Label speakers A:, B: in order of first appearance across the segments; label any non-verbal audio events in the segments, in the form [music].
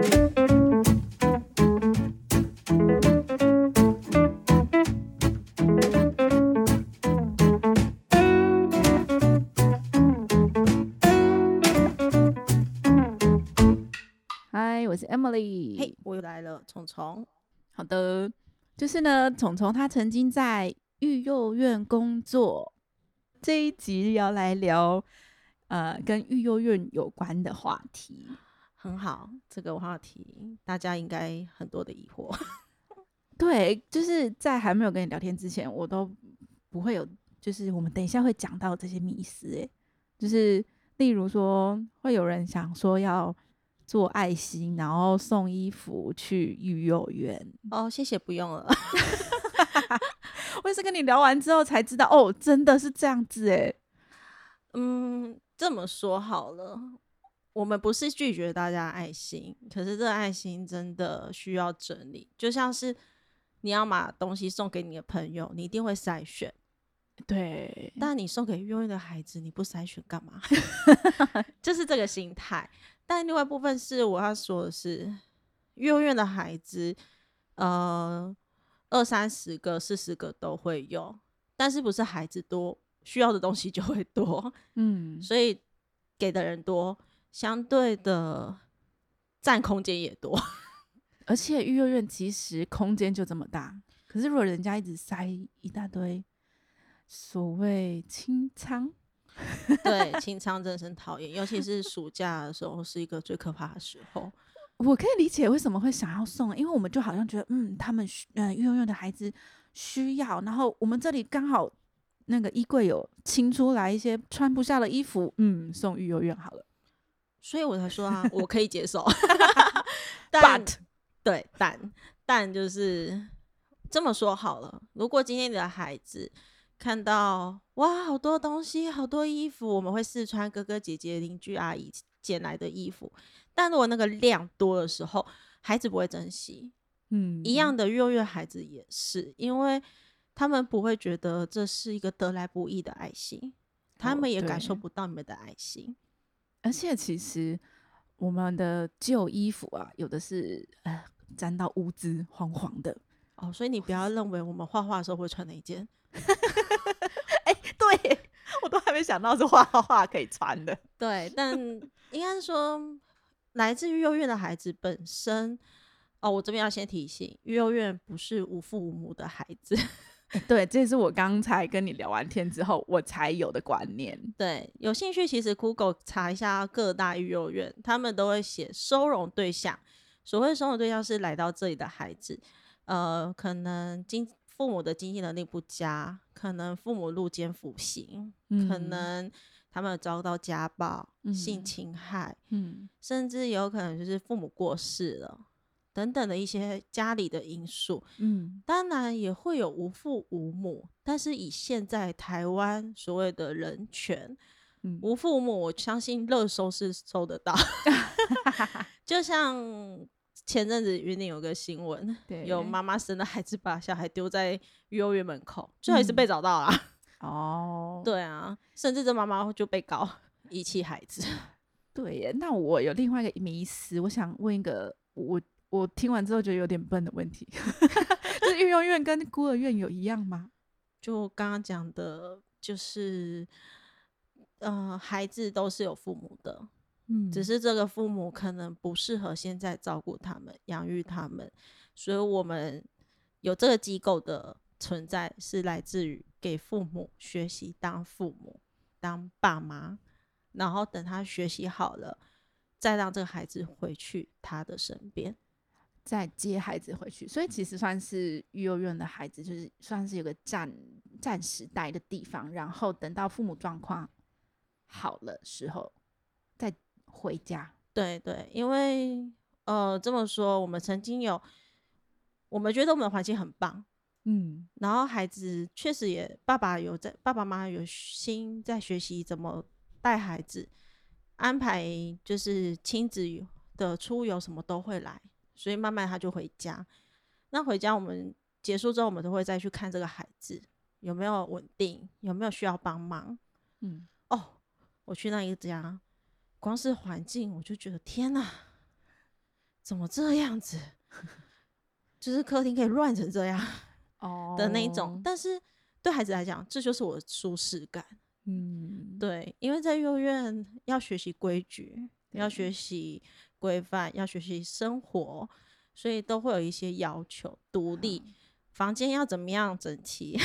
A: 嗨，我是 Emily。
B: 嘿，我又来了，虫虫。
A: 好的，就是呢，虫虫他曾经在育幼院工作。这一集要来聊，呃，跟育幼院有关的话题。
B: 很好，这个话题大家应该很多的疑惑。[laughs]
A: 对，就是在还没有跟你聊天之前，我都不会有，就是我们等一下会讲到这些迷思。诶，就是例如说，会有人想说要做爱心，然后送衣服去育幼园。
B: 哦，谢谢，不用了。[laughs]
A: 我也是跟你聊完之后才知道，哦，真的是这样子诶。
B: 嗯，这么说好了，我们不是拒绝大家爱心，可是这个爱心真的需要整理。就像是你要把东西送给你的朋友，你一定会筛选。
A: 对，
B: 但你送给幼儿的孩子，你不筛选干嘛？[laughs] [laughs] 就是这个心态。但另外一部分是我要说的是，幼儿园的孩子，呃。二三十个、四十个都会有，但是不是孩子多，需要的东西就会多，嗯，所以给的人多，相对的占空间也多。[laughs]
A: 而且育幼院其实空间就这么大，可是如果人家一直塞一大堆所谓清仓，
B: 对 [laughs] 清仓真的很讨厌，尤其是暑假的时候是一个最可怕的时候。
A: 我可以理解为什么会想要送，因为我们就好像觉得，嗯，他们需，嗯，幼院的孩子需要，然后我们这里刚好那个衣柜有清出来一些穿不下的衣服，嗯，送育幼院好了，
B: 所以我才说啊，[laughs] 我可以接受，[laughs] 但对，但但就是这么说好了，如果今天你的孩子看到哇，好多东西，好多衣服，我们会试穿哥哥姐姐、邻居阿姨捡来的衣服。但如果那个量多的时候，孩子不会珍惜，嗯，一样的，幼儿园孩子也是，因为他们不会觉得这是一个得来不易的爱心，他们也感受不到你们的爱心。
A: 而且其实我们的旧衣服啊，有的是呃沾到污渍，黄黄的
B: 哦，所以你不要认为我们画画的时候会穿那一件。[laughs]
A: 哎，对我都还没想到是画画可以穿的。
B: 对，但 [laughs] 应该是说。来自于幼儿园的孩子本身，哦，我这边要先提醒，幼儿园不是无父无母的孩子。[laughs]
A: 对，这是我刚才跟你聊完天之后我才有的观念。
B: 对，有兴趣其实 Google 查一下各大幼儿园，他们都会写收容对象。所谓收容对象是来到这里的孩子，呃，可能经父母的经济能力不佳，可能父母入监服刑，可能。他们遭到家暴、性侵害，嗯，甚至有可能就是父母过世了等等的一些家里的因素，嗯，当然也会有无父无母，但是以现在台湾所谓的人权，无父无母，我相信热搜是搜得到，[laughs] 就像前阵子云林有个新闻，有妈妈生的孩子把小孩丢在幼儿园门口，最后也是被找到了。哦，[laughs] 对啊，甚至这妈妈就被告遗弃孩子。[laughs]
A: 对耶，那我有另外一个迷思，我想问一个我我听完之后觉得有点笨的问题，[laughs] 就是育幼院跟孤儿院有一样吗？
B: 就刚刚讲的，就是嗯，孩子都是有父母的，嗯，只是这个父母可能不适合现在照顾他们、养育他们，所以我们有这个机构的。存在是来自于给父母学习当父母、当爸妈，然后等他学习好了，再让这个孩子回去他的身边，
A: 再接孩子回去。所以其实算是育幼院的孩子，就是算是有个暂暂时待的地方，然后等到父母状况好了时候再回家。
B: 对对，因为呃这么说，我们曾经有，我们觉得我们的环境很棒。嗯，然后孩子确实也，爸爸有在，爸爸妈妈有心在学习怎么带孩子，安排就是亲子的出游什么都会来，所以慢慢他就回家。那回家我们结束之后，我们都会再去看这个孩子有没有稳定，有没有需要帮忙。嗯，哦，我去那一家，光是环境我就觉得天哪，怎么这样子？[laughs] 就是客厅可以乱成这样
A: 哦 [laughs]
B: 的那一种，，但是对孩子来讲，这就是我的舒适感。
A: 嗯，
B: 对，因为在幼儿园要学习规矩，要学习规范，要学习生活，所以都会有一些要求，独立，房间要怎么样整齐，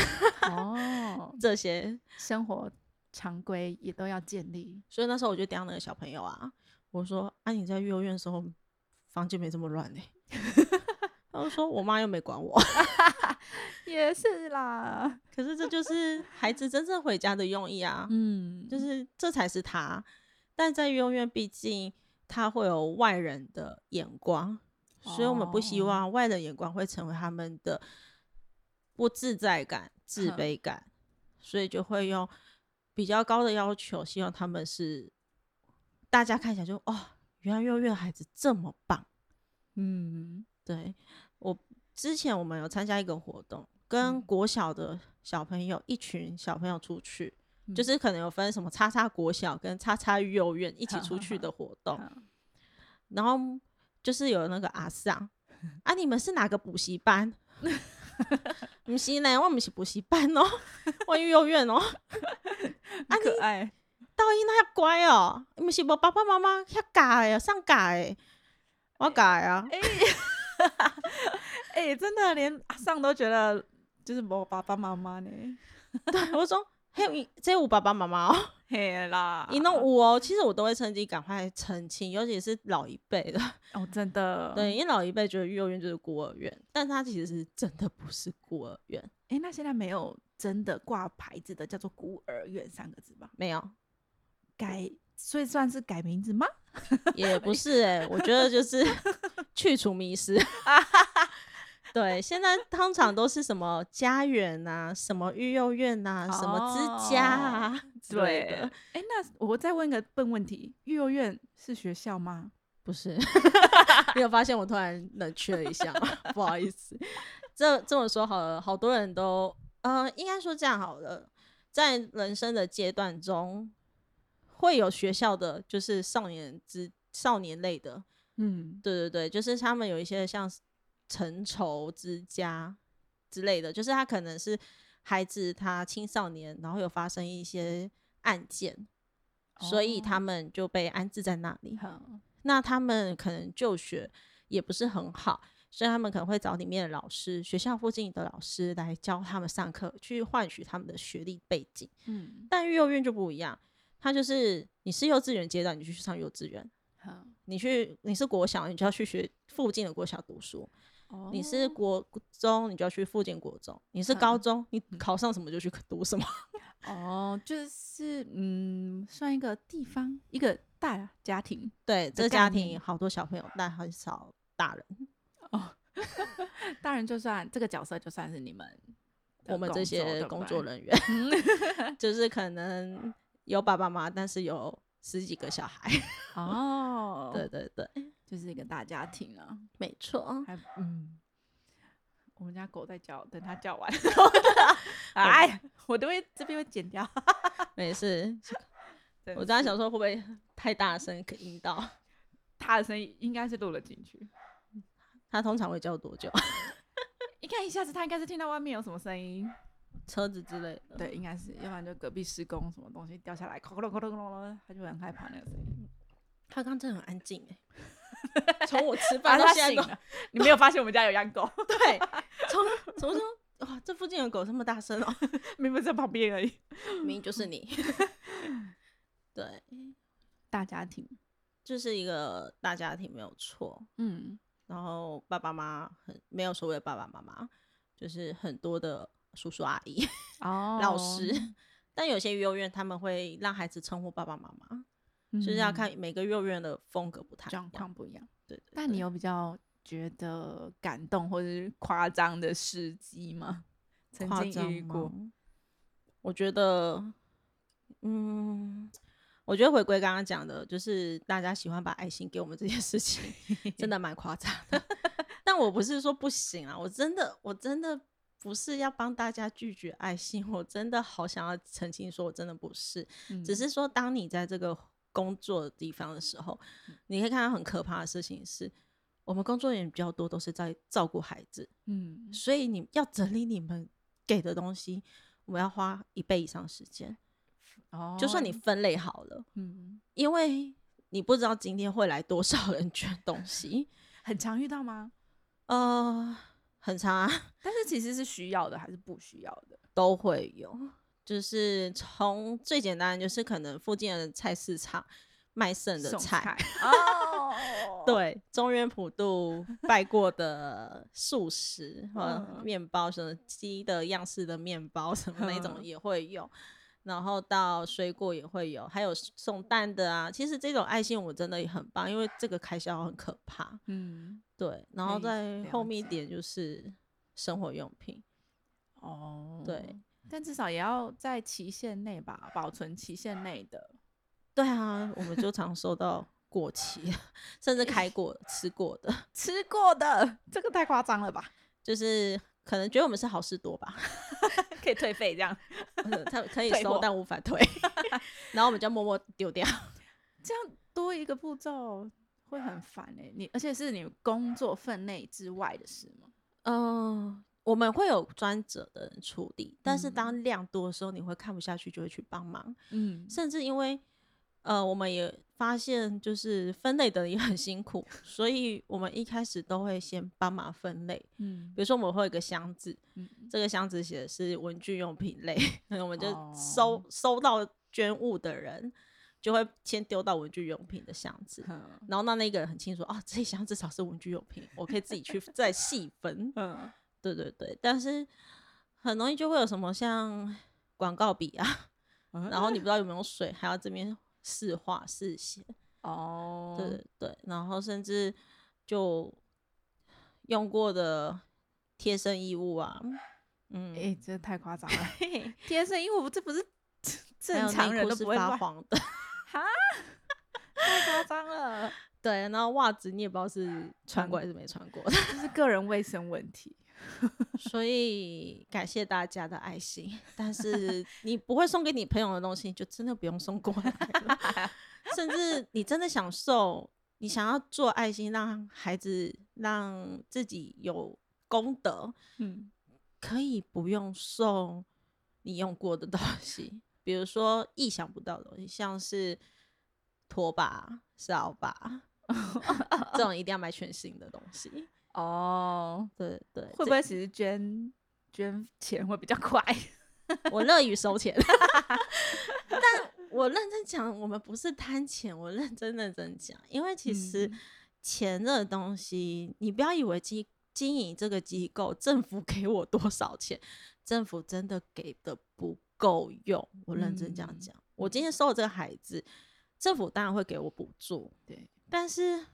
A: 哦，[laughs]
B: 这些。
A: 生活常规也都要建立。
B: 所以那时候我就刁那个小朋友啊，我说：“啊，你在幼儿园的时候房间没这么乱呢、[laughs] 他就说：“我妈又没管我。[laughs]
A: 也是啦，”
B: 可是这就是孩子真正回家的用意啊，
A: 嗯，
B: 就是这才是他。但在幼儿园，毕竟他会有外人的眼光，所以我们不希
A: 哦。
B: 望外人眼光会成为他们的不自在感、自卑感，所以就会用比较高的要求，希望他们是大家看起来就哦，原来幼儿园孩子这么棒。
A: 嗯，
B: 对我之前我们有参加一个活动，跟
A: 嗯。
B: 国小的小朋友一群小朋友出去，就
A: 嗯
B: 是可能有分什么叉叉国小跟叉叉幼儿园一起出去的活动，然后就是有那个阿尚 [laughs] 啊，你们是哪个补习班？[laughs] 不是呢，我们是补习班哦，我幼儿园哦，[laughs]
A: 啊可爱，
B: 到伊那遐乖哦，你们是无爸爸妈妈遐教的，上教的，我教的啊，
A: 哎、真的连阿尚都觉得就是无爸爸妈妈呢，
B: 对，我说嘿，有这我爸爸妈妈哦。[laughs]
A: 嘿啦，
B: 一弄我哦，其实我都会趁机赶快澄清，尤其是老一辈的，
A: 哦，真的，[laughs]
B: 对，，因为老一辈觉得幼儿园就是孤儿院，但它其实是真的不是孤儿院，
A: 哎、那现在没有真的挂牌子的叫做孤儿院三个字吧？
B: 没有，
A: 改，所以算是改名字吗？[laughs]
B: 也不是哎、我觉得就是去除迷失。对，现在通常都是什么家园啊，什么育幼院呐、什么之家啊 [laughs] 之类
A: 对，
B: 的
A: 哎、，那我再问一个笨问题：育幼院是学校吗？
B: 不是。[laughs] 你有发现我突然冷却了一下吗？[laughs] 不好意思，这这么说好了，好多人都呃，应该说这样好了，在人生的阶段中，会有学校的就是少年之少年类的，
A: 嗯，
B: 对对对，就是他们有一些像成仇之家之类的，就是他可能是孩子他青少年，然后有发生一些案件，所以他
A: 哦
B: 们就被安置在那里。
A: 好，
B: 那他们可能就学也不是很好，所以他们可能会找里面的老师，学校附近的老师来教他们上课，去换取他们的学历背景。
A: 嗯，
B: 但幼儿园就不一样，他就是你是幼稚园阶段，你就去上幼稚园；
A: 好，
B: 你去你是国小，你就要去学附近的国小读书；你是
A: 哦
B: 国中，你就要去附近国中；你是高
A: 嗯
B: 中，你考上什么就去读什么。[laughs]
A: 哦，就是嗯，算一个地方，一个大家庭
B: 对，这
A: 个
B: 家庭好多小朋友，但很少大人。
A: 哦。[laughs] 大人，就算这个角色，就算是你们
B: 我们这些工作人员，[laughs] 就是可能有爸爸妈妈，但是有十几个小孩。
A: 哦，
B: 对，对对，
A: 就是一个大家庭啊。
B: 没错。
A: 还嗯，我们家狗在叫，等它叫完，[laughs] 哎，我都会这边会剪掉。
B: 没事，
A: 真
B: 我刚刚想说会不会太大声可以引到？
A: 它的声音应该是录了进去。
B: 它通常会叫多久？[laughs]
A: 你看一下子，它应该是听到外面有什么声音，
B: 车子之类的。
A: 对，应该是，要不然就隔壁施工什么东西掉下来，咕隆咕隆咕隆，它就很害怕那个声音。
B: 他刚刚真的很安静哎，[laughs] [laughs] 从我吃饭到现在都
A: 醒了，[laughs] 你没有发现我们家有养狗，[laughs]
B: 对，从从说哇，这附近有狗这么大声哦，
A: 明明在旁边而已。
B: 明明就是你。对，
A: 大家庭，
B: 就是一个大家庭没有错，
A: 嗯，
B: 然后爸爸妈妈很没有所谓的爸爸妈妈，就是很多的叔叔阿姨、
A: 哦
B: 老师。但有些幼儿园他们会让孩子称呼爸爸妈妈，就是要
A: 嗯
B: 看每个幼儿园的风格不太
A: 状。况不一样。
B: 对对
A: 那你有比较觉得感动或者是夸张的事迹吗？曾经
B: 夸张
A: 遇过，
B: 我觉得，嗯，我觉得回归刚刚讲的，就是大家喜欢把爱心给我们这件事情，真的蛮夸张的。[laughs] 但我不是说不行啊，我真的，我真的不是要帮大家拒绝爱心，我真的好想要澄清说，我真的不是，只
A: 嗯
B: 是说当你在这个工作的地方的时候，你可以看到很可怕的事情是，我们工作人员比较多，都是在照顾孩子，
A: 嗯，
B: 所以你要整理你们给的东西，我们要花一倍以上时间。
A: 哦
B: 就算你，分类好了，
A: 嗯，
B: 因为你不知道今天会来多少人捐东西，[laughs]
A: 很常遇到吗？[laughs]
B: 呃，很常啊，
A: 但是其实是需要的还是不需要的？
B: 都会有。就是从最简单，就是可能附近的菜市场卖剩的菜，[laughs]
A: 哦，
B: 对，中原普渡拜过的素食，[laughs] 呃，
A: 嗯
B: 面包什么鸡的样式的面包什么那种
A: 嗯 [laughs]
B: 也会有，然后到水果也会有，还有送蛋的啊。其实这种爱心我真的也很棒，因为这个开销很可怕。
A: 嗯，
B: 对，然后再后面一点就是生活用品，
A: 哦，
B: 对，
A: 但至少也要在期限内吧，保存期限内的。
B: 对啊，我们就常收到过期，[laughs] 甚至开过吃过的，[laughs]
A: 吃过的，这个太夸张了吧？
B: 就是可能觉得我们是好事多吧。[laughs]
A: 可以退费这样，
B: 呃他可以收但无法退，然后我们就默默丢掉。
A: 这样多一个步骤会很烦哎、你而且是你工作分内之外的事吗？
B: 嗯、我们会有专责的人处理，但是
A: 嗯
B: 当量多的时候，你会看不下去，就会去帮忙。
A: 嗯，
B: 甚至因为呃，我们也发现就是分类的也很辛苦，所以我们一开始都会先帮忙分类。
A: 嗯
B: 比如说，我们会有一个箱子，
A: 嗯
B: 这个箱子写的是文具用品类，我们就
A: 哦
B: 收、收到捐物的人就会先丢到文具用品的箱子。
A: 嗯
B: 然后那那个人很清楚哦，这一箱至少是文具用品，我可以自己去 [laughs] 再细分。
A: 嗯，
B: 对对对，但是很容易就会有什么像广告笔啊，[laughs] 然后你不知道有没有水，还要这边试画试写。
A: 哦，
B: 对对对，然后甚至就用过的贴身衣物啊，嗯，
A: 哎、这太夸张了。[laughs] 贴身衣物这不是 [laughs] 正常人都不会乱，
B: 发黄的，
A: 哈，太夸张了，
B: 对，然后袜子你也不知道是穿过还是没穿过
A: 是个人卫生问题。[laughs]
B: 所以感谢大家的爱心，但是你不会送给你朋友的东西，就真的不用送过来了。甚至你真的想送，你想要做爱心，让孩子让自己有功德，
A: 嗯，
B: 可以不用送你用过的东西，比如说意想不到的东西，像是拖把、扫把 [laughs] 这种，一定要买全新的东西。
A: 哦，
B: 对对，
A: 会不会其实捐捐钱会比较快？[laughs]
B: 我乐于收钱，[laughs] 但我认真讲，我们不是贪钱，我认真认真讲，因为其实
A: 嗯
B: 钱这个东西，你不要以为经经营这个机构，政府给我多少钱，政府真的给的不够用。我认真这样
A: 嗯
B: 讲，我今天收了这个孩子，政府当然会给我补助，
A: 对，
B: 但是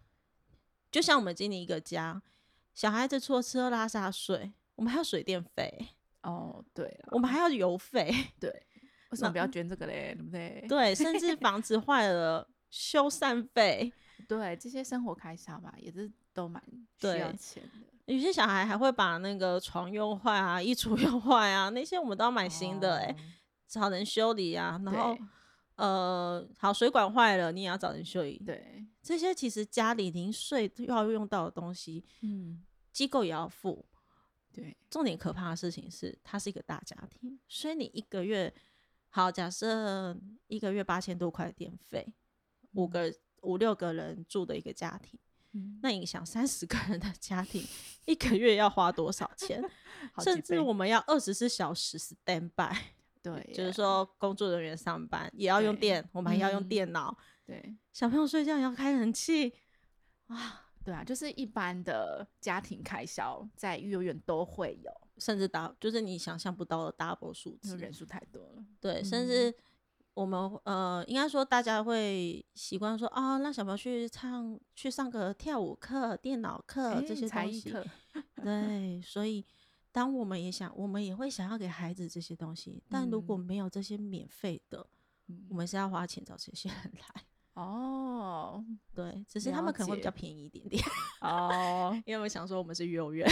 B: 就像我们经营一个家，小孩子除了吃喝拉撒睡，我们还有水电费，
A: 哦，对，
B: 我们还要油费。
A: 对，为什么不要捐这个嘞？对不对？
B: 对，甚至房子坏了修缮费，[laughs]
A: 对，这些生活开销吧，也是都蛮需要
B: 对
A: 钱的。
B: 有些小孩还会把那个床用坏啊、衣橱 [laughs] 用坏啊，那些我们都要买新的哎、
A: 哦
B: 找人修理啊。然后呃，好水管坏了，你也要找人修理。
A: 对，
B: 这些其实家里零碎要用到的东西，
A: 嗯，
B: 机构也要付。
A: 对，
B: 重点可怕的事情是，它是一个大家庭，所以你一个月好，假设一个月八千多块电费，五个五六个人住的一个家庭。
A: 嗯，
B: 那你想三十个人的家庭一个月要花多少钱？甚至我们要二十四小时 stand by，[laughs]
A: 对，
B: 就是，说工作人员上班也要用电，我们还要用
A: 嗯
B: 电脑，
A: 对，
B: 小朋友睡觉也要开冷气，
A: 对啊，就是一般的家庭开销在幼儿园都会有，
B: 甚至达就是你想象不到的 double 数字。
A: 人数太多了。
B: 对，甚
A: 嗯
B: 至我们呃，应该说大家会习惯说啊，让小朋友去唱、去上个跳舞课、电脑课这些东西。
A: 才艺课，
B: 对，所以当我们也想，我们也会想要给孩子这些东西，但如果
A: 嗯
B: 没有这些免费的，
A: 嗯
B: 我们是要花钱找这些人来。
A: 哦
B: 对，只是他们可能会比较便宜一点点，
A: 哦，[laughs]
B: 因为我想说我们是幼 [laughs] 儿园。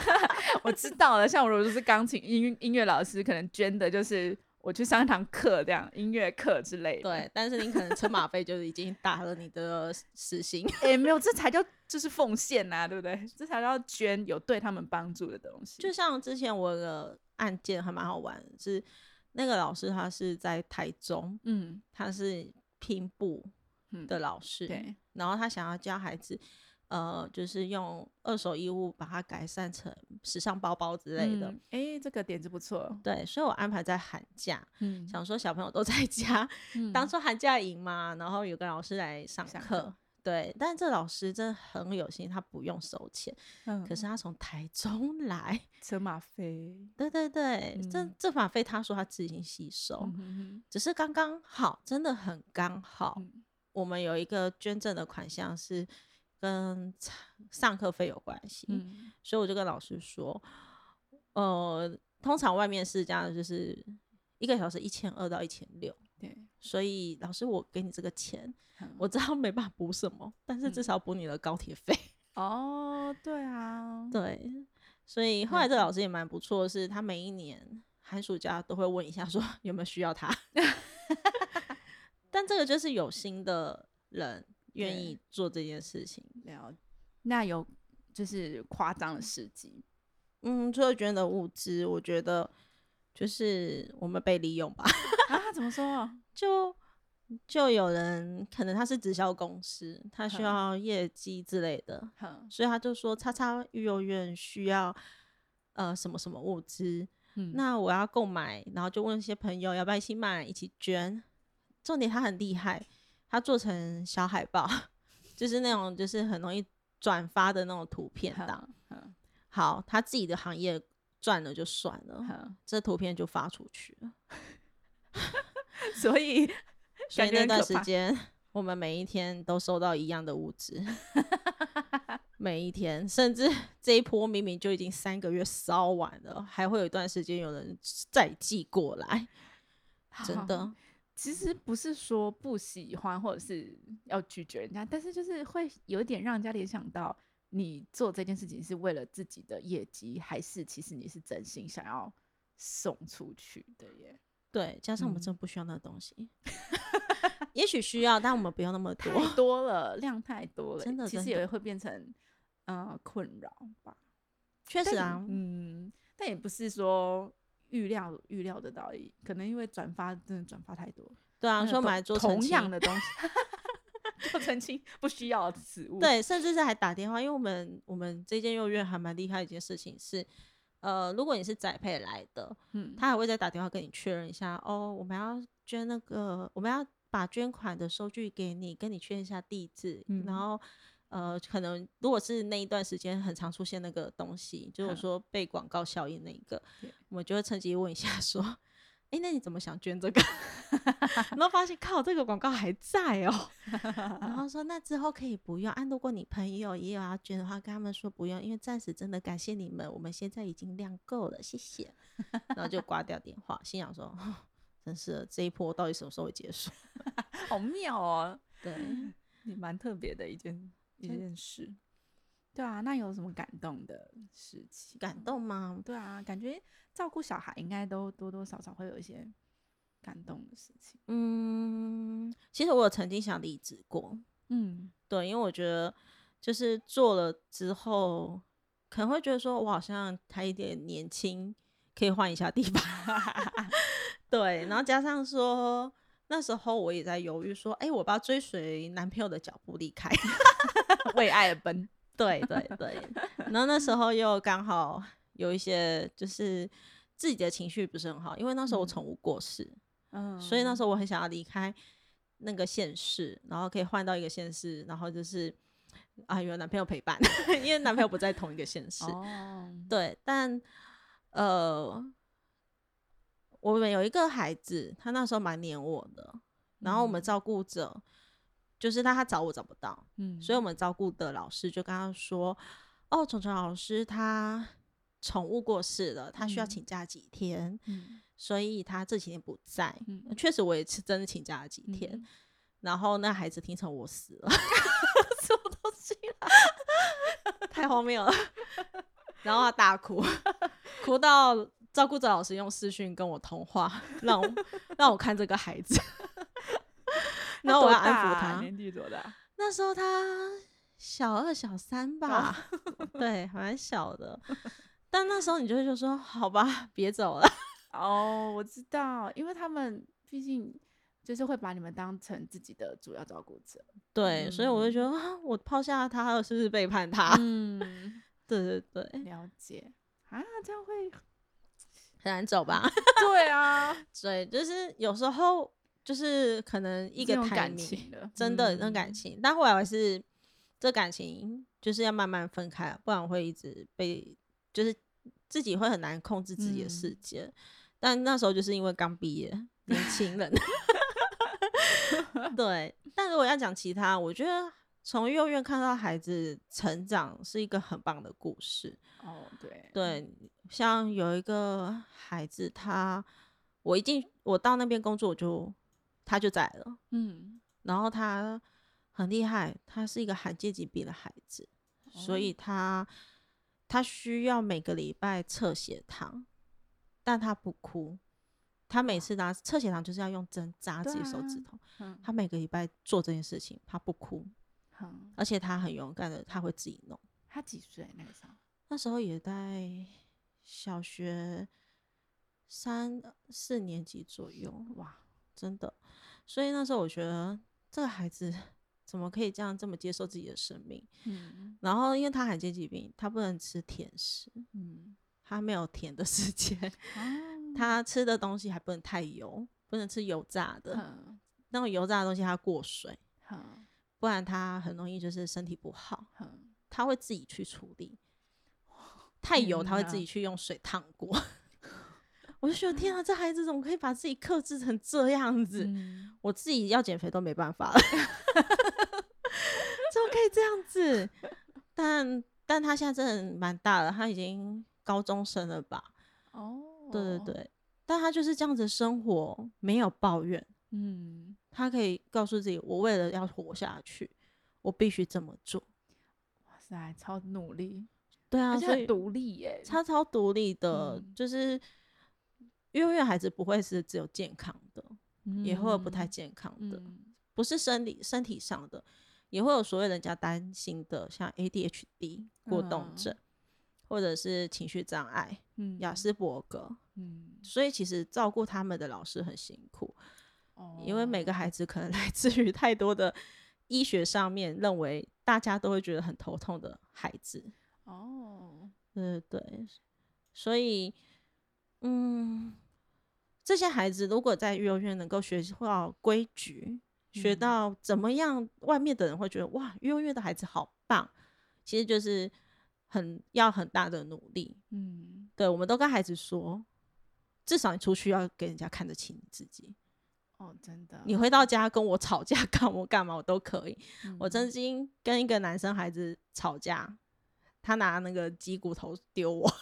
B: [laughs]
A: 我知道了。像我如果是钢琴音音乐老师，可能捐的就是我去上一堂课，这样音乐课之类的。
B: 对，但是你可能车马费就是已经打了你的死薪。
A: 哎、没有，这才叫就是奉献呐、对不对？这才叫捐有对他们帮助的东西。
B: 就像之前我有个案件还蛮好玩，是那个老师他是在台中，
A: 嗯
B: 他是拼布
A: 嗯
B: 的老师，
A: 对，
B: 然后他想要教孩子，呃，就是用二手衣物把它改善成时尚包包之类的。
A: 哎、这个点子不错。
B: 对，所以我安排在寒假，
A: 嗯
B: 想说小朋友都在家，
A: 嗯 [laughs]
B: 当初寒假营嘛，然后有个老师来上
A: 上
B: 课。对，但这老师真的很有心，他不用收钱，
A: 嗯
B: 可是他从台中来，[laughs]
A: 车马费，
B: 对对对，这
A: 嗯
B: 这马费他说他自行吸收，
A: 嗯哼哼
B: 只是刚刚好，真的很刚好。
A: 嗯
B: 我们有一个捐赠的款项是跟上上课费有关系，
A: 嗯
B: 所以我就跟老师说，呃，通常外面是这样，就是一个小时一千二到一千六，
A: 对，
B: 所以老师我给你这个钱，
A: 嗯
B: 我知道没办法补什么，但是至少补你的高铁费。
A: 哦，对啊，[laughs]
B: 对，所以后来这
A: 嗯
B: 个老师也蛮不错的是，他每一年寒暑假都会问一下，说 [laughs] 有没有需要他。[laughs] 但这个就是有心的人愿意做这件事情。
A: 了解。那有就是夸张的事迹，
B: 嗯，除了捐的物资，我觉得就是我们被利用吧。[laughs]
A: 啊？怎么说？
B: 就就有人可能他是直销公司，他需要业绩之类的，
A: 哼，
B: 所以他就说叉叉育幼院需要呃什么什么物资，
A: 嗯
B: 那我要购买，然后就问一些朋友要不要一起买，一起捐。重点他很厉害，他做成小海报，[laughs] 就是那种就是很容易转发的那种图片档。好，他自己的行业赚了就算了，
A: 哼
B: 这图片就发出去了。
A: 所以 [laughs]
B: 所以那段时间，我们每一天都收到一样的物资，[laughs] 每一天，甚至这一波明明就已经三个月烧完了，还会有一段时间有人再寄过来，真的。
A: 其实不是说不喜欢或者是要拒绝人家，但是就是会有一点让人家联想到，你做这件事情是为了自己的业绩，还是其实你是真心想要送出去的耶？
B: 对，加上我们
A: 嗯
B: 真的不需要那个东西，[laughs] 也许需要，但我们不要那么多。
A: 太多了，量太多了，
B: 真的
A: 其实也会变成呃困扰吧。
B: 确实啊，
A: 嗯，但也不是说预料预料得到而已，可能因为转发真的转发太多，
B: 对啊，说买做澄
A: 同样
B: 清
A: 的东西，[laughs] 做澄清不需要此物，，
B: 对，甚至是还打电话，因为我们我们这间幼儿园还蛮厉害的一件事情是，呃，如果你是宅配来的，
A: 嗯，
B: 他还会再打电话跟你确认一下，哦，我们要捐那个，我们要把捐款的收据给你，跟你确认一下地址，
A: 嗯
B: 然后。呃，可能如果是那一段时间很常出现那个东西，就是我说被广告效应那一个
A: 对，
B: 我就会趁机问一下 [laughs] 说，哎、那你怎么想捐这个？[laughs] 然后发现靠，这个广告还在哦。[laughs] 然后说那之后可以不用啊，如果你朋友也有要捐的话，跟他们说不用，因为暂时真的感谢你们，我们现在已经量够了，谢谢。然后就挂掉电话，心想说，哦真是的这一波到底什么时候会结束？
A: 好妙哦，
B: 对，
A: 你蛮特别的一件件事。对啊，那有什么感动的事情？
B: 感动吗？
A: 对啊，感觉照顾小孩应该都多多少少会有一些感动的事情。
B: 嗯，其实我有曾经想离职过，
A: 嗯，
B: 对，因为我觉得就是做了之后，可能会觉得说我好像还有点年轻，可以换一下地方。[laughs] 对，然后加上说那时候我也在犹豫说，哎、我要不要追随男朋友的脚步离开。[laughs]
A: 为爱而奔。
B: 对对对，然后那时 [laughs] 候又刚好有一些就是自己的情绪不是很好，因为那时候我
A: 嗯
B: 宠物过世，
A: 嗯，
B: 所以那时候我很想要离开那个县市，然后可以换到一个县市，然后就是啊有男朋友陪伴，[laughs] 因为男朋友不在同一个县市。
A: 哦，
B: 对，但呃，我们有一个孩子，他那时候蛮黏我的，然后我们
A: 嗯
B: 照顾者，就是他他找我找不到，
A: 嗯，
B: 所以我们照顾的老师就跟他说：“哦，虫虫老师他宠物过世了，他需要
A: 嗯
B: 请假几天，
A: 嗯
B: 所以他这几天不在。
A: 嗯
B: 确实，我也是真的请假了几天。
A: 嗯
B: 然后那孩子听成我死了，[laughs]
A: 什么东西啦？[laughs]
B: 太荒谬了。[laughs] 然后他大哭，哭到照顾者老师用视讯跟我通话，[laughs] 让我让我看这个孩子，[laughs] 然后我要安抚他。
A: 年纪多大？
B: 那时候他小二、小三吧，[laughs] 对，蛮小的。但那时候你就会就说：“好吧，别走了。”
A: 哦，我知道，因为他们毕竟就是会把你们当成自己的主要照顾者。
B: 对，所以我就觉得啊，我抛下他，是不是背叛他？嗯，对对对，
A: 了解啊，这样会
B: 很难走吧？[laughs]
A: 对啊，[laughs]
B: 对，就是有时候就是可能一个
A: 感情
B: 的，真的那感情，但后来还是这感情就是要慢慢分开，不然会一直被就是。自己会很难控制自己的世界，但那时候就是因为刚毕业，年轻人。[laughs] 对，但如果要讲其他，我觉得从幼儿园看到孩子成长是一个很棒的故事。
A: 哦，对，
B: 对，像有一个孩子，他我一进我到那边工作，我就他就在了，嗯，然后他很厉害，他是一个罕见疾病的孩子，所以他。他需要每个礼拜测血糖，但他不哭。他每次拿测血糖就是要用针扎自己手指头。他每个礼拜做这件事情，他不哭，嗯而且他很勇敢的，他会自己弄。
A: 他几岁那个时候？
B: 那时候也在小学三四年级左右。哇，真的。所以那时候我觉得这个孩子。[laughs] 怎么可以这样这么接受自己的生命？嗯，然后因为他罕见疾病，他不能吃甜食，嗯，他没有甜的时间，[laughs] 他吃的东西还不能太油，不能吃油炸的，那种油炸的东西他过水，不然他很容易就是身体不好，他会自己去处理，太油他会自己去用水烫过。[laughs] 我就觉得天啊，这孩子怎么可以把自己克制成这样子？我自己要减肥都没办法了，[laughs] 怎么可以这样子？但但他现在真的蛮大了，他已经高中生了吧？哦，对对对，但他就是这样子生活，没有抱怨。嗯，他可以告诉自己，我为了要活下去，我必须这么做。
A: 哇塞，超努力！
B: 对啊，
A: 所以独立耶，
B: 他超独立的，就是。幼儿园孩子不会是只有健康的，也会有不太健康的，不是生理身体上的，也会有所谓人家担心的，像 ADHD 过动症，或者是情绪障碍，嗯，雅斯伯格，嗯，所以其实照顾他们的老师很辛苦，哦，因为每个孩。子可能 [laughs] 来自于太多的医学上面认为大家都会觉得很头痛的孩子，哦，对对，所以，嗯。这些孩子如果在幼儿园能够学到规矩，学到怎么样，外面的人会觉得哇，幼儿园的孩子好棒。其实就是很要很大的努力。嗯，对，我们都跟孩子说，至少你出去要给人家看得起你自己。
A: 哦，真的，
B: 你回到家跟我吵架，[laughs] 干我干嘛我都可以。我曾经跟一个男生孩子吵架，他拿那个鸡骨头丢我。[laughs]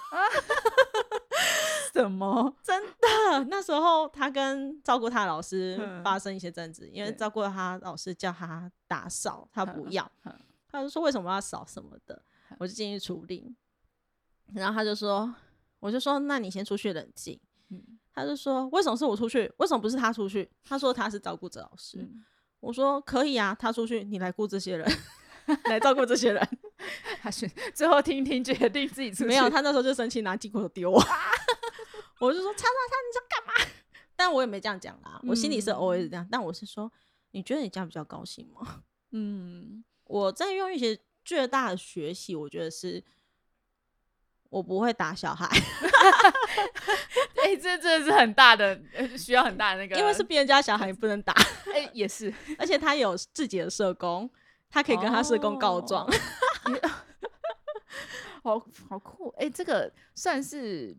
A: 什么？
B: 真的？那时候他跟照顾他的老师发生一些争执，因为照顾他老师叫他打扫，他不要，他就说为什么要扫什么的，我就进去处理。然后他就说，我就说那你先出去冷静。他就说为什么是我出去？为什么不是他出去？他说他是照顾者老师。我说可以啊，他出去，你来顾这些人，[laughs] 来照顾这些人。
A: 他是最后听听决定自己出去。
B: 没有，他那时候就生气，拿金骨头丢我。[laughs] 我就说，叉叉叉，你在干嘛？但我也没这样讲啦，我心里是 always 这样。但我是说，你觉得你这样比较高兴吗？[laughs] 嗯，我在用一些最大的学习，我觉得是，我不会打小孩。[laughs]
A: 哎，这真的是很大的，需要很大的那个，
B: 因为是别人家小孩，你不能打。
A: 哎，也是，
B: 而且他有自己的社工，他可以跟他社工告状。
A: 好 [laughs] 好酷！哎，这个算是。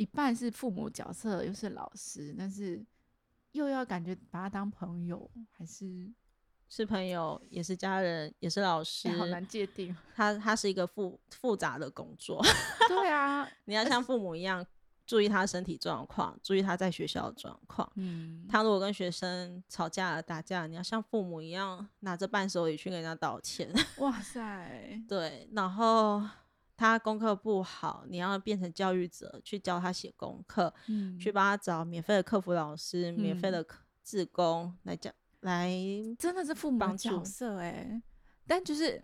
A: 一半是父母角色，又是老师，但是又要感觉把他当朋友，还是
B: 是朋友，也是家人，也是老师，
A: 好难界定。
B: 他他是一个复复杂的工作。[laughs]
A: 对啊，
B: 你要像父母一样注意他身体状况，注意他在学校的状况。嗯，他如果跟学生吵架了、打架，你要像父母一样拿着伴手礼去跟人家道歉。
A: 哇塞，[laughs]
B: 对，然后。他功课不好，你要变成教育者去教他写功课，
A: 嗯
B: 去帮他找免费的客服老师、免费
A: 嗯
B: 的课志工来讲来。
A: 真的是父母的角色哎、但就是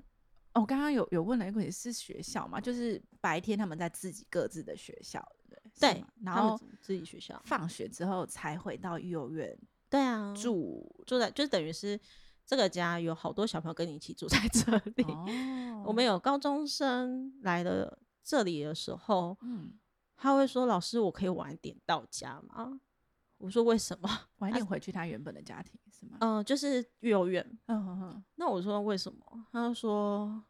A: 哦我刚刚有有问了一个问题，是学校嘛？就是白天他们在自己各自的学校，对对？
B: 对，
A: 然后
B: 自自己学校。
A: 放学之后才回到幼儿园
B: 对啊，
A: 住。
B: 住在就等于是这个家有好多小朋友跟你一起住在这里。
A: 哦
B: 我们有高中生来了这里的时候，
A: 嗯
B: 他会说：“老师，我可以晚点到家吗？”我说：“为什么
A: 晚一点回去他原本的家庭是吗？？”
B: 嗯、就是幼儿园。
A: 嗯嗯嗯
B: 那我说为什么？他就说：“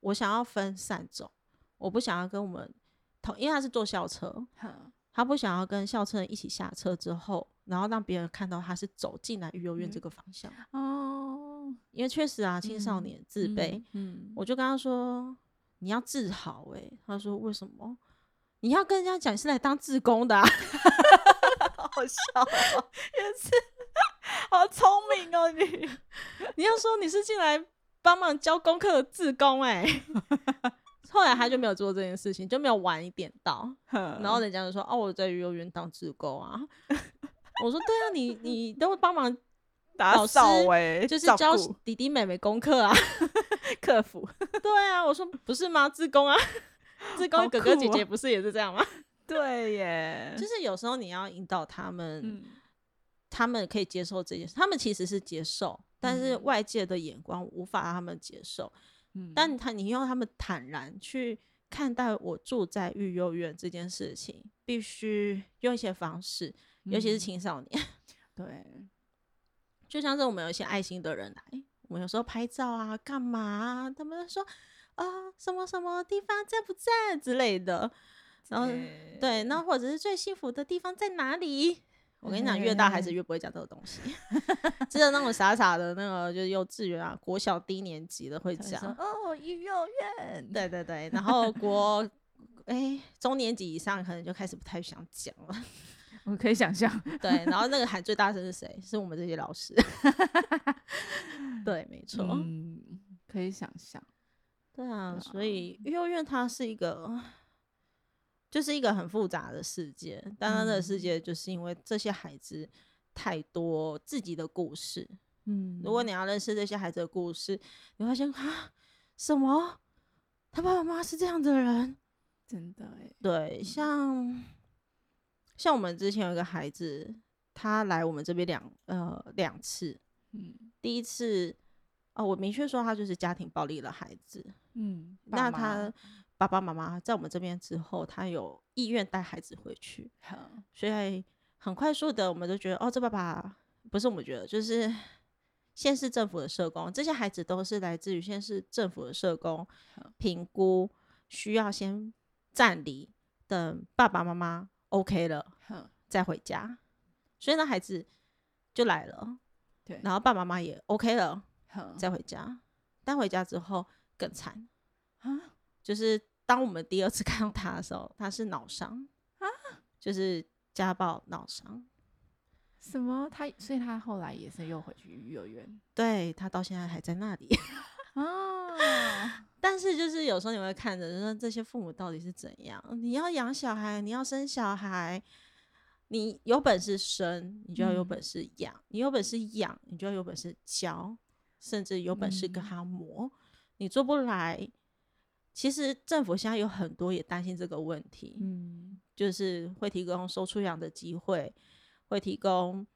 B: 我想要分散走，我不想要跟我们同，因为他是坐校车，
A: 哼
B: 他不想要跟校车一起下车之后，然后让别人看到他是走进来育幼院
A: 嗯
B: 这个方向。
A: 哦，
B: 因为确实啊，青少
A: 嗯
B: 年自卑，
A: 嗯，
B: 我就跟他说：“你要自豪诶、他说：“为什么？你要跟人家讲是来当志工的、啊。[laughs] ”好笑、哦，
A: 也是好聪明哦，[laughs] 你
B: 你要说你是进来帮忙教功课的志工诶、[laughs] 后来他就没有做这件事情，就没有晚一点到。然后人家就说：“哦，我在幼儿园当志工啊。”我说：“对啊，你你都会帮忙，[laughs]
A: 打扫哎，
B: 就是教弟弟妹妹功课啊。[laughs]
A: 客服，”
B: 对啊，我说不是吗？自工啊，[laughs] 自工哥哥姐姐不是也是这样吗？
A: 对耶，
B: 就是有时候你要引导他们，
A: 嗯
B: 他们可以接受这件事，他们其实是接受，但是
A: 嗯
B: 外界的眼光无法让他们接受。
A: 嗯
B: 但他你用他们坦然去看待我住在育幼院这件事情，必须用一些方式，尤其是
A: 嗯。
B: 青少年，[laughs]
A: 对，
B: 就像是我们有一些爱心的人来，我们有时候拍照啊，干嘛啊，他们说啊、什么什么地方在不在？之类的，然后
A: 对
B: 对，那。或者是最幸福的地方在哪里？我跟你讲，越大孩子越不会讲这个东西，[laughs] 只有那种傻傻的那个，就是幼稚园啊、国小低年级的会讲。
A: 哦，幼儿园，
B: 对对对，然后 [laughs] 国哎、中年级以上可能就开始不太想讲了。
A: 我可以想象，
B: 对，然后那个喊最大声是谁？是我们这些老师。[laughs] 对，没错。
A: 嗯，可以想象，
B: 对啊，
A: 对
B: 所以幼儿园它是一个，就是一个很复杂的世界。但它的世
A: 嗯
B: 界就是因为这些孩子太多自己的故事。
A: 嗯
B: 如果你要认识这些孩子的故事，你会发现啊，什么？他爸爸妈妈是这样的人？
A: 真的哎，
B: 对，像像我们之前有一个孩子，他来我们这边两呃两次，
A: 嗯。
B: 第一次哦，我明确说他就是家庭暴力的孩子。
A: 嗯，
B: 那他。爸爸妈妈在我们这边之后，他有意愿带孩子回去，[laughs]
A: 好，
B: 所以很快速的，我们都觉得哦，这爸爸不是我们觉得，就是 [laughs] 县市政府的社工，这些孩子都是来自于县市政府的社工
A: 好。
B: 评估，需要先暂离，等爸爸妈妈 OK 了
A: 好，
B: 再回家，所以那孩子就来了，
A: 对，
B: 然后爸爸妈妈也 OK 了
A: 好
B: 再回家，但回家之后更惨。
A: 啊，
B: 就是当我们第二次 [laughs] 看到他的时候，他是脑伤啊，就是家暴脑伤。
A: 什么？他所以他后来也是又回去幼儿园。
B: 对他到现在还在那里，[laughs]
A: 哦，[laughs]
B: 但是就是有时候你会看着，就说这些父母到底是怎样？你要养小孩，你要生小孩，你有本事生，你就要有
A: 嗯
B: 本事养；你有本事养，你就要有本事教，甚至有本事跟
A: 嗯
B: 他磨。你做不来，其实政府现在有很多也担心这个问题。
A: 嗯
B: 就是会提供收出养的机会，会提供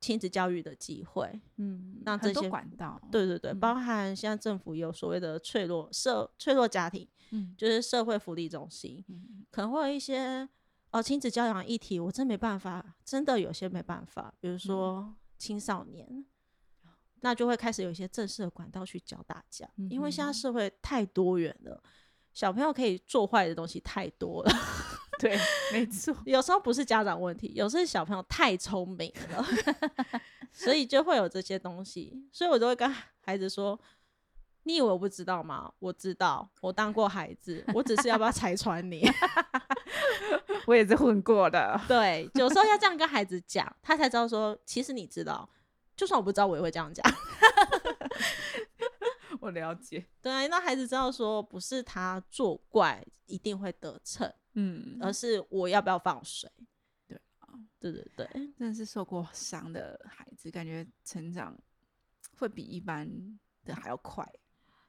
B: 亲子教育的机会。
A: 嗯，
B: 让这些
A: 管道，，
B: 对对对，
A: 嗯
B: 包含现在政府有所谓的脆弱社脆弱家庭，
A: 嗯
B: 就是社会福利中心，
A: 嗯
B: 可能会有一些哦亲子教养议题，我真没办法，真的有些没办法，比如说青少年。那就会开始有一些正式的管道去教大家，因为现在社会太多元了，小朋友可以做坏的东西太多了。[laughs]
A: 对，没错，[laughs]
B: 有时候不是家长问题，有时候小朋友太聪明了，[laughs] 所以就会有这些东西。所以我都会跟孩子说：“你以为我不知道吗？我知道，我当过孩子，我只是要不要拆穿你。
A: 我也是混过的，
B: 对，有时候要这样跟孩子讲，他才知道说，其实你知道，就算我不知道，我也会这样讲。
A: 我我了解。
B: 对啊，让孩子知道说不是他作怪一定会得逞，
A: 嗯，
B: 而是我要不要放水。
A: 对
B: 啊，对对对，
A: 真的是受过伤的孩子，感觉成长会比一般的还要快。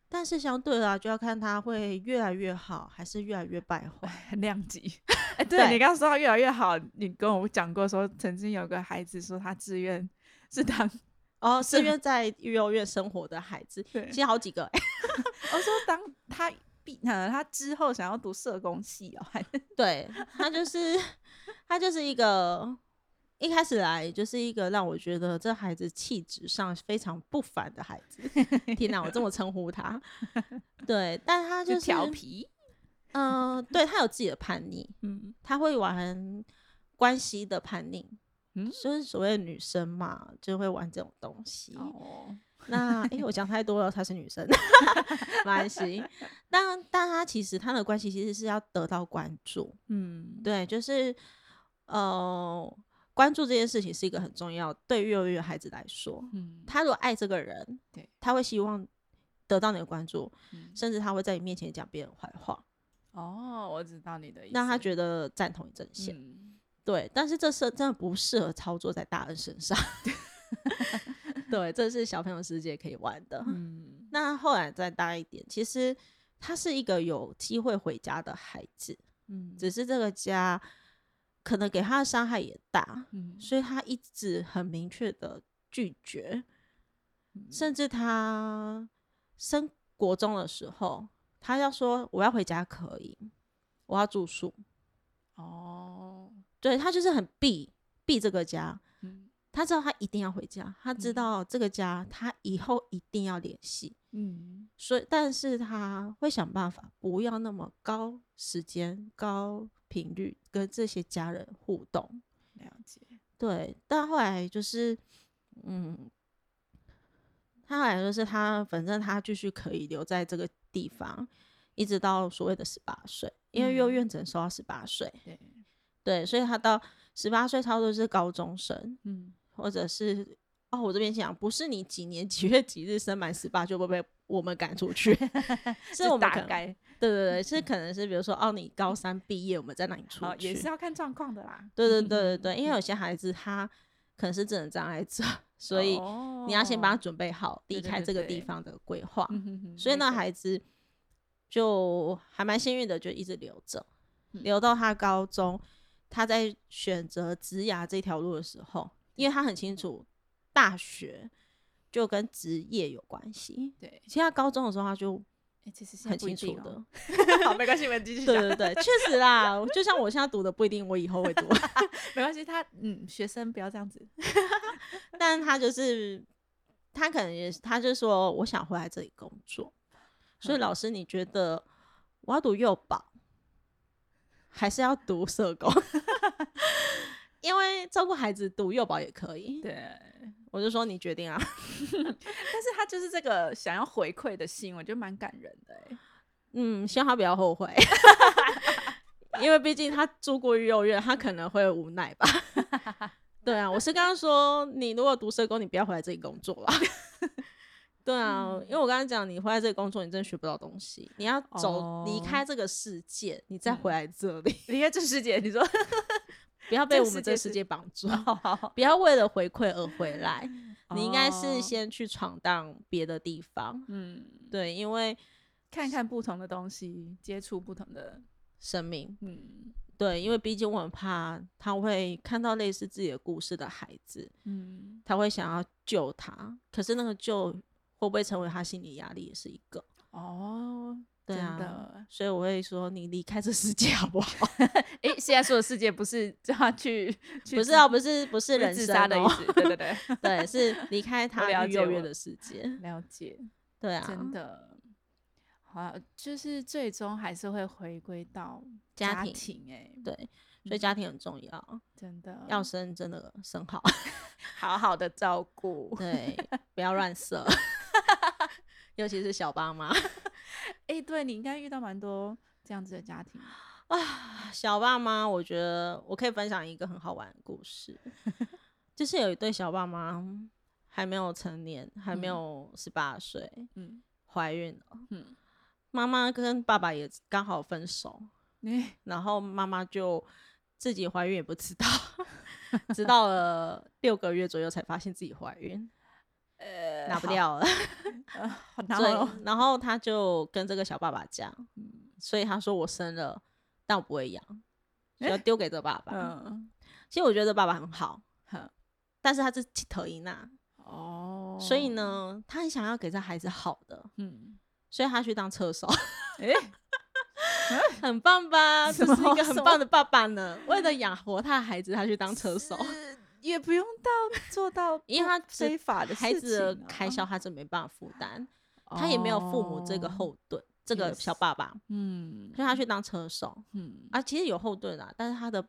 B: 但是相对啦，就要看他会越来越好，还是越来越败坏，[laughs]
A: 量级。哎，[laughs] 对你刚刚说他越来越好，你跟我讲过说，曾经有个孩子说他志愿是当
B: 哦，是因为在幼儿园生活的孩子，
A: 对，
B: 其实好几个。[laughs]
A: 我说当他毕，呃，他之后想要读社工系哦，还
B: 对他就是他就是一个。一开始来就是一个让我觉得这孩子气质上非常不凡的孩子，天哪，我这么称呼他。[laughs] 对，但他就是
A: 调皮，
B: 嗯，对他有自己的叛逆，嗯，他会玩关系的叛逆，嗯，就是所谓女生嘛，就会玩这种东西。哦，那哎，我讲太多了，她是女生，[laughs] 没关系。但但她其实她的关系其实是要得到关注，嗯，对，就是呃。关注这件事情是一个很重要，对于幼儿园孩子来说，嗯，他如果爱这个人，
A: 对，
B: 他会希望得到你的关注，甚至他会在你面前讲别人坏话。
A: 哦，我知道你的意思。
B: 那他觉得赞同一阵线，对，但是这是真的不适合操作在大人身上。[laughs] 对，这是小朋友世界可以玩的。嗯，那后来再大一点，其实他是一个有机会回家的孩子，嗯，只是这个家。可能给他的伤害也大，所以他一直很明确的拒绝，甚至他升国中的时候，他要说我要回家可以，我要住宿。哦，对他就是很避避这个家，他知道他一定要回家，他知道这个家他以后一定要联系，嗯，所以但是他会想办法不要那么高时间高。频率跟这些家人互动，
A: 了解。
B: 对，但后来就是，嗯，他后来就是他，反正他继续可以留在这个地方，一直到所谓的十八岁，因为幼。儿园只能收到十八岁，对对，所以他到十八岁差不多是高中生，嗯，或者是哦，我这边想不是你几年几月几日生满十八就会被我们赶出去，[laughs] 是我们
A: 大概。
B: 对对对，是可能是比如说哦，你高三毕业，我们在哪里出
A: 去？也是要看状况的啦。
B: 对对对对对，因为有些孩子他可能是智能障碍者，[laughs] 所以你要先帮他准备好离开这个地方的规划。所以那孩子就还蛮幸运的，就一直留着，留到他高中，他在选择职涯这条路的时候，因为他很清楚大学就跟职业有关系。
A: 对，
B: 其实他高中的时候他就。
A: 其实
B: 很清楚的，[laughs]
A: 好，没关系，我们继续。
B: 对对对，确实啦，就像我现在读的，不一定我以后会读，[laughs]
A: 没关系。他嗯，学生不要这样子。[laughs]
B: 但他就是他可能也是，他就说我想回来这里工作。所以老师，你觉得我要读幼保，还是要读社工？[laughs] 因为照顾孩子读幼保也可以。
A: 对。
B: 我就说你决定啊，[laughs]
A: 但是他就是这个想要回馈的心，我觉得蛮感人的哎。
B: 嗯，希望他不要后悔，[laughs] 因为毕竟他住过幼儿园，他可能会无奈吧。对啊，我是刚刚说，你如果读社工，你不要回来这里工作了。对啊，因为我刚刚讲，你回来这个工作，你真的学不到东西。你要走离开这个世界，你再回来这里，
A: 离开这世界，你说。[laughs] [laughs]
B: 不要被我们这个世界绑 [laughs] 住，不要为了回馈而回来。你应该是先去闯荡别的地方。嗯，对，因为
A: 看看不同的东西，接触不同的
B: 生命。嗯，对，因为毕竟我很怕他会看到类似自己的故事的孩子，嗯，他会想要救他，可是那个救会不会成为他心理压力，也是一个
A: 哦。
B: 对啊，所以我会说你离开这世界好不好？[laughs]
A: 哎，现在说的世界不是叫他去，
B: 不是啊，不是不是人
A: 生的意思，对对对 [laughs]
B: 对，是离开 [laughs] 他幼儿园的世界。
A: 了解，
B: 对啊，
A: 真的，好，就是最终还是会回归到
B: 家
A: 庭，哎，
B: 对，所以家庭很重要，
A: 真的
B: 要生真的生好，
A: 好好的照顾，
B: 对，不要乱射，尤其是小爸妈。[laughs]
A: 哎，对你应该遇到蛮多这样子的家庭。
B: 啊。[sighs] 小爸妈，我觉得我可以分享一个很好玩的故事，[laughs] 就是有一对小爸妈还没有成年，还没有十八岁，嗯，怀孕了，
A: 嗯，
B: 妈妈跟爸爸也刚好分手，[laughs]
A: 哎，
B: 然后妈妈就自己怀孕也不知道，直到了六个月左右才发现自己怀孕，
A: 呃
B: 拿不，掉了。
A: 好呃好然
B: 对
A: 后，
B: 然后他就跟这个小爸爸讲，
A: 嗯
B: 所以他说我生了，但我不会养，所以要丢给这个爸爸。
A: 嗯，
B: 其实我觉得这爸爸很好，
A: 好
B: 但是他是特伊娜，
A: 哦，
B: 所以，呢，他很想要给这孩子好的，
A: 嗯，
B: 所以他去当车手，
A: 哎，[laughs]
B: 很棒吧？[laughs] 这是一个很棒的爸爸呢。为了养活他的孩子，他去当车手，
A: 是也不用到做到 [laughs]
B: 因为他
A: 非法的
B: 孩子开销。他真没办法负担，他也没有父母这个
A: 哦
B: 后盾，这个小爸爸，
A: 嗯
B: 所以他去。当车手
A: 嗯。
B: 啊。其实有后盾啊，但是他的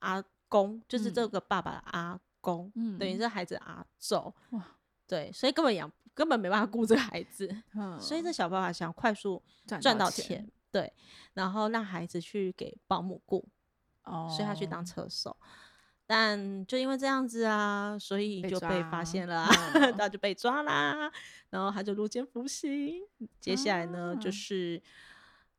B: 阿公就是这
A: 嗯
B: 个爸爸的阿公，
A: 嗯
B: 等于。是孩子阿宙，
A: 哇，[laughs]
B: 对，所以根本养根本没办法顾这个孩子，
A: 嗯。
B: 所以这。小爸爸想快速
A: 赚
B: 赚到
A: 钱
B: 钱，对，然后让孩子去给保姆雇，
A: 哦，
B: 所以他去当车手。但就因为这样子啊，所以就被发现了 [laughs] 他就被抓啦，然后他就入监服刑。接下来呢，就
A: 啊
B: 是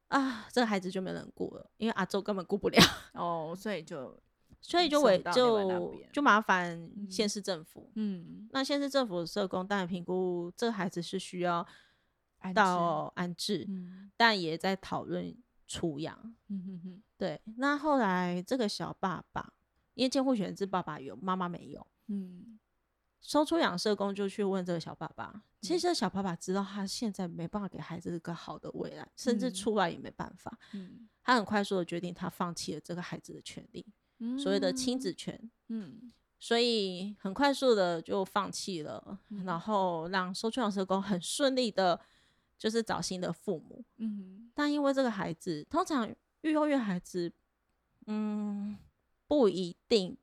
B: 啊，这个孩子就没人顾了，因为阿周根本顾不了，
A: 哦，所以就 [laughs]
B: 所以就委
A: 送到另外那
B: 就就麻烦县
A: 嗯
B: 市政府。
A: 嗯
B: 那县市政府的社工当然评估这个孩子是需要到安置，
A: 嗯
B: 但也在讨论出养。
A: 嗯嗯嗯
B: 对，那后来这个小爸爸，因为监护权是爸爸有，妈妈没有，
A: 嗯
B: 收出养社工就去问这个小爸爸。其实这个小爸爸知道他现在没办法给孩子一个好的未来，甚至
A: 嗯
B: 出来也没办法。
A: 嗯
B: 他很快速的决定，他放弃了这个孩子的权利，
A: 嗯，
B: 所谓的亲子权。
A: 嗯
B: 所以很快速的就放弃了，
A: 嗯
B: 然后让收出养社工很顺利的，就是找新的父母。
A: 嗯
B: 但因为这个孩子，通常育幼院孩子，嗯，不一定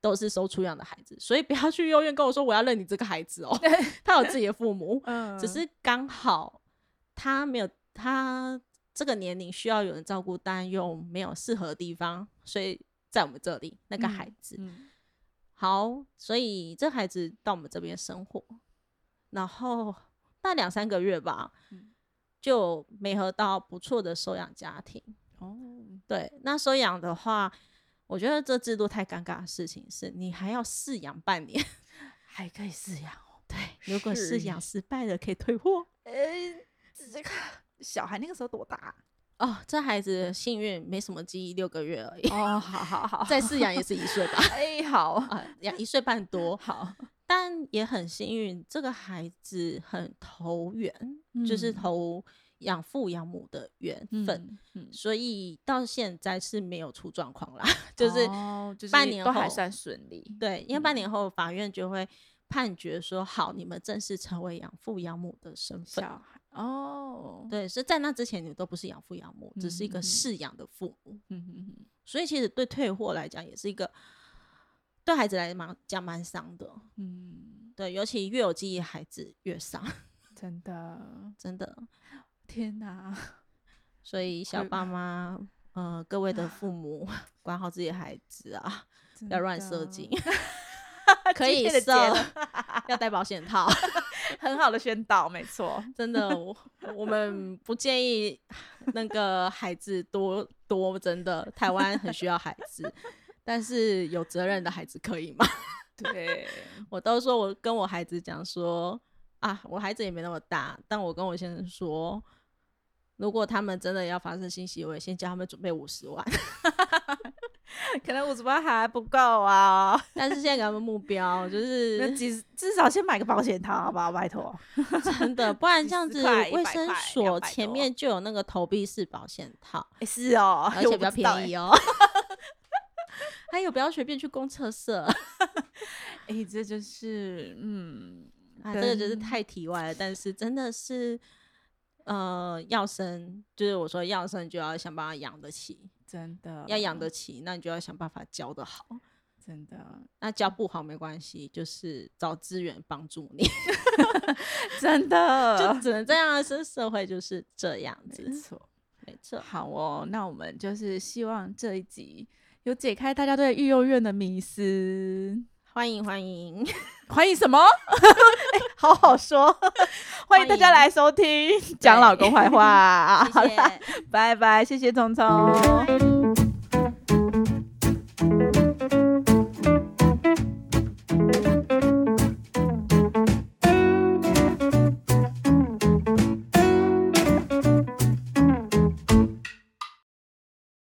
B: 都是收出养的孩子，所以不要去幼儿园跟我说我要认你这个孩子哦，[laughs] 他有自己的父母，[laughs]
A: 嗯，
B: 只是刚好他没有他这个年龄需要有人照顾，但又没有适合的地方，所以在我们这里那个孩子，
A: 嗯。
B: 好，所以这孩子到我们这边生活，然后大概两三个月吧，
A: 嗯。
B: 就没合到不错的收养家庭。
A: 哦，
B: 对，那收养的话，我觉得这制度太尴尬的事情是，你还要饲养半年。[laughs]
A: 还可以饲养哦。
B: 对，如果
A: 是
B: 饲养失败了，可以退货。
A: 呃，这个小孩那个时候多大？
B: 哦，这孩子幸运，没什么记忆，六个月而已。
A: 哦，好好好，[laughs]
B: 再饲养也是一岁吧，[laughs]
A: 哎，好
B: 啊，养一岁半多，
A: 好，
B: 但也很幸运，这个孩子很投缘，就是
A: 嗯
B: 投养父养母的缘分，
A: 嗯，
B: 所以到现在是没有出状况啦，[laughs] 就是
A: 哦就是
B: 半年
A: 都还
B: 后
A: 算顺利。
B: 对，因为半
A: 嗯
B: 年后法院就会判决说，好，你们正式成为养父养母的身份。
A: 小孩哦，
B: 对，是在那之前你们都不是养父养母，只是一个饲养的父母，
A: 嗯嗯嗯，
B: 所以其实对退货来讲也是一个对孩子来蛮讲蛮伤的。
A: 嗯，
B: 对，尤其越有记忆，孩子越伤，
A: 真的，
B: 真的。
A: 天哪，
B: 所以小爸妈，呃，各位的父母，管好自己的孩子啊，
A: 不
B: 要乱射精，可以射，要戴保险套。[laughs]
A: 很好的宣导，没错。
B: 真的，我我们不建议那个孩子多多，真的，台湾很需要孩子，但是有责任的孩子可以吗？[laughs]
A: 对，
B: 我都说我跟我孩子讲说啊，我孩子也没那么大，但我跟我先生说，如果他们真的要发生性行为，先叫他们准备五十万，[laughs]
A: 可能五十万还不够啊，[laughs]
B: 但是现在给他们目标就
A: 那
B: 是
A: 至至少先买个保险套，好不好？拜托。[laughs]
B: 真的，不然
A: 几
B: 这样子卫生所前面就有那个投币式保险套。
A: 哎，是哦，
B: 而且比较便宜
A: 哦。
B: 哦。还有，不要随便去公厕色
A: 哎，这就是嗯，
B: 啊，这个就是太题外了。但是真的是，呃，要生，就是我说要生就要想办法养得起，
A: 真的
B: 要养得起，那你就要想办法教得好。
A: 真的
B: 那教不好没关系，就是找资源帮助你，[laughs]
A: 真的
B: 就只能这样啊。这社会就是这样子没，
A: 错。
B: 没错。
A: 好哦，那我们就是希望这一集有解开大家对育幼院的迷思。
B: 欢迎欢迎，
A: 欢迎什么？[laughs] 哎、好好说，[laughs] 欢迎大家来收听讲老公坏话。[laughs]
B: 好啦，
A: 拜拜，谢谢聪聪。